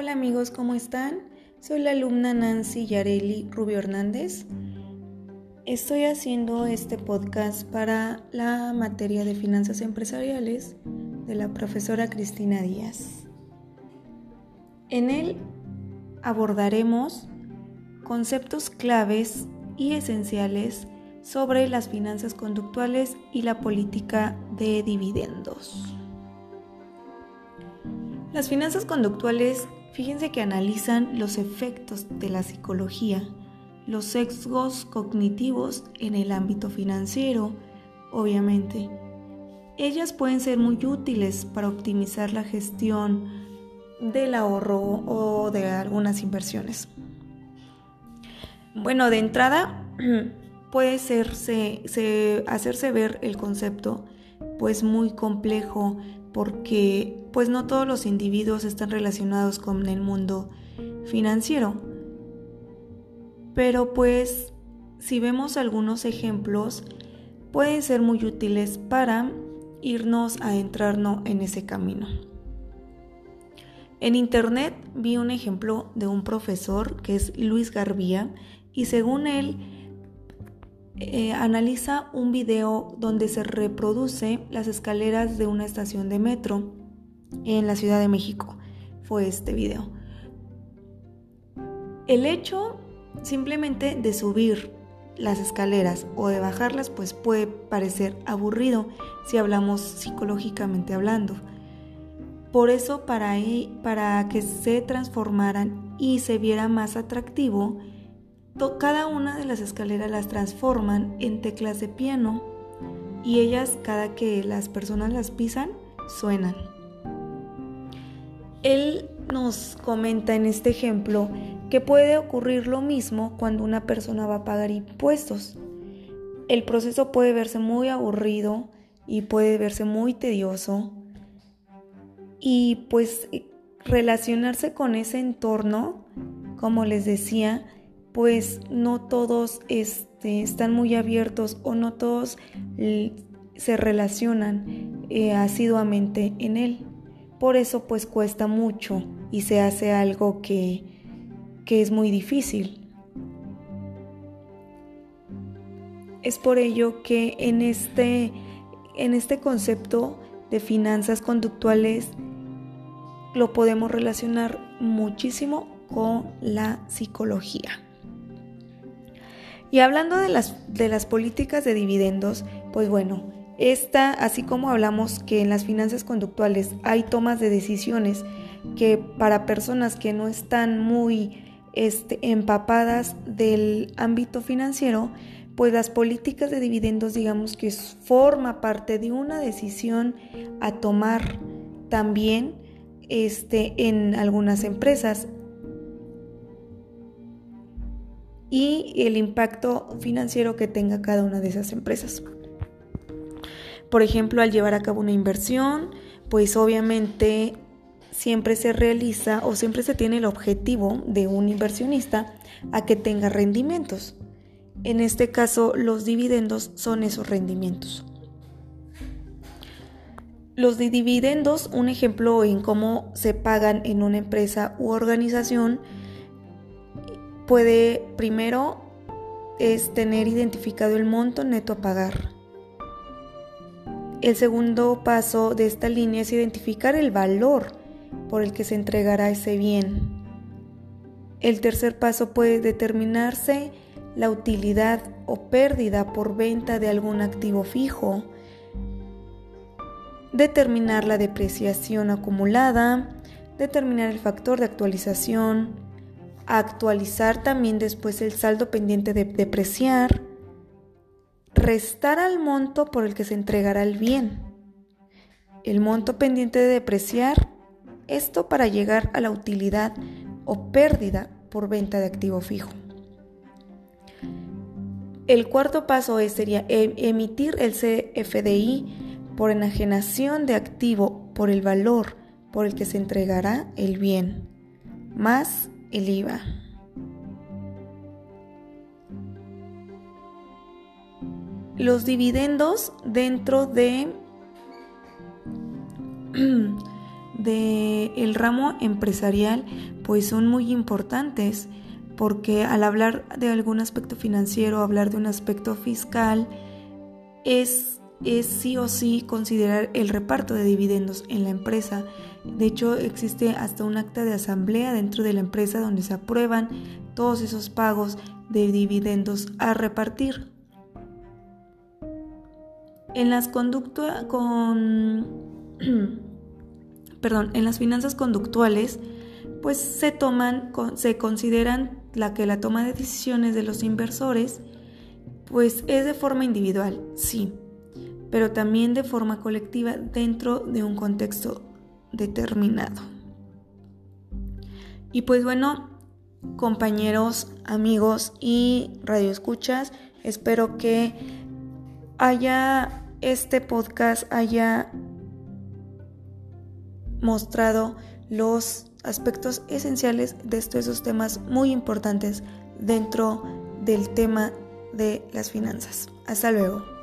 Hola amigos, ¿cómo están? Soy la alumna Nancy Yareli Rubio Hernández. Estoy haciendo este podcast para la materia de finanzas empresariales de la profesora Cristina Díaz. En él abordaremos conceptos claves y esenciales sobre las finanzas conductuales y la política de dividendos. Las finanzas conductuales, fíjense que analizan los efectos de la psicología, los sesgos cognitivos en el ámbito financiero, obviamente. Ellas pueden ser muy útiles para optimizar la gestión del ahorro o de algunas inversiones. Bueno, de entrada puede hacerse ver el concepto pues muy complejo porque pues no todos los individuos están relacionados con el mundo financiero. Pero pues si vemos algunos ejemplos pueden ser muy útiles para irnos a entrarnos en ese camino. En internet vi un ejemplo de un profesor que es Luis Garbía y según él eh, analiza un video donde se reproduce las escaleras de una estación de metro en la Ciudad de México. Fue este video. El hecho simplemente de subir las escaleras o de bajarlas pues puede parecer aburrido si hablamos psicológicamente hablando. Por eso para, para que se transformaran y se viera más atractivo, cada una de las escaleras las transforman en teclas de piano y ellas cada que las personas las pisan suenan. Él nos comenta en este ejemplo que puede ocurrir lo mismo cuando una persona va a pagar impuestos. El proceso puede verse muy aburrido y puede verse muy tedioso y pues relacionarse con ese entorno, como les decía, pues no todos este, están muy abiertos o no todos se relacionan eh, asiduamente en él. Por eso pues cuesta mucho y se hace algo que, es muy difícil. Es por ello que este, en este concepto de finanzas conductuales lo podemos relacionar muchísimo con la psicología. Y hablando de las, de las políticas de dividendos, pues bueno, esta, así como hablamos que en las finanzas conductuales hay tomas de decisiones que para personas que no están muy este, empapadas del ámbito financiero, pues las políticas de dividendos digamos que forma parte de una decisión a tomar también este, en algunas empresas y el impacto financiero que tenga cada una de esas empresas. Por ejemplo, al llevar a cabo una inversión, pues obviamente siempre se realiza o siempre se tiene el objetivo de un inversionista a que tenga rendimientos. En este caso, los dividendos son esos rendimientos. Los dividendos, un ejemplo en cómo se pagan en una empresa u organización, puede primero es tener identificado el monto neto a pagar. El segundo paso de esta línea es identificar el valor por el que se entregará ese bien. El tercer paso puede determinarse la utilidad o pérdida por venta de algún activo fijo, determinar la depreciación acumulada, determinar el factor de actualización, actualizar también después el saldo pendiente de depreciar, restar al monto por el que se entregará el bien. El monto pendiente de depreciar, esto para llegar a la utilidad o pérdida por venta de activo fijo. El cuarto paso sería e, emitir el CFDI por enajenación de activo por el valor por el que se entregará el bien, más el IVA. Los dividendos dentro de del ramo empresarial pues son muy importantes porque al hablar de algún aspecto financiero, hablar de un aspecto fiscal, es, es sí o sí considerar el reparto de dividendos en la empresa. De hecho, existe hasta un acta de asamblea dentro de la empresa donde se aprueban todos esos pagos de dividendos a repartir. En las conductas con perdón, en las finanzas conductuales, pues se toman, se consideran la que la toma de decisiones de los inversores, pues es de forma individual, sí, pero también de forma colectiva dentro de un contexto determinado. Y pues bueno, compañeros, amigos y radioescuchas, espero que haya este podcast haya mostrado los aspectos esenciales de estos temas muy importantes dentro del tema de las finanzas. Hasta luego.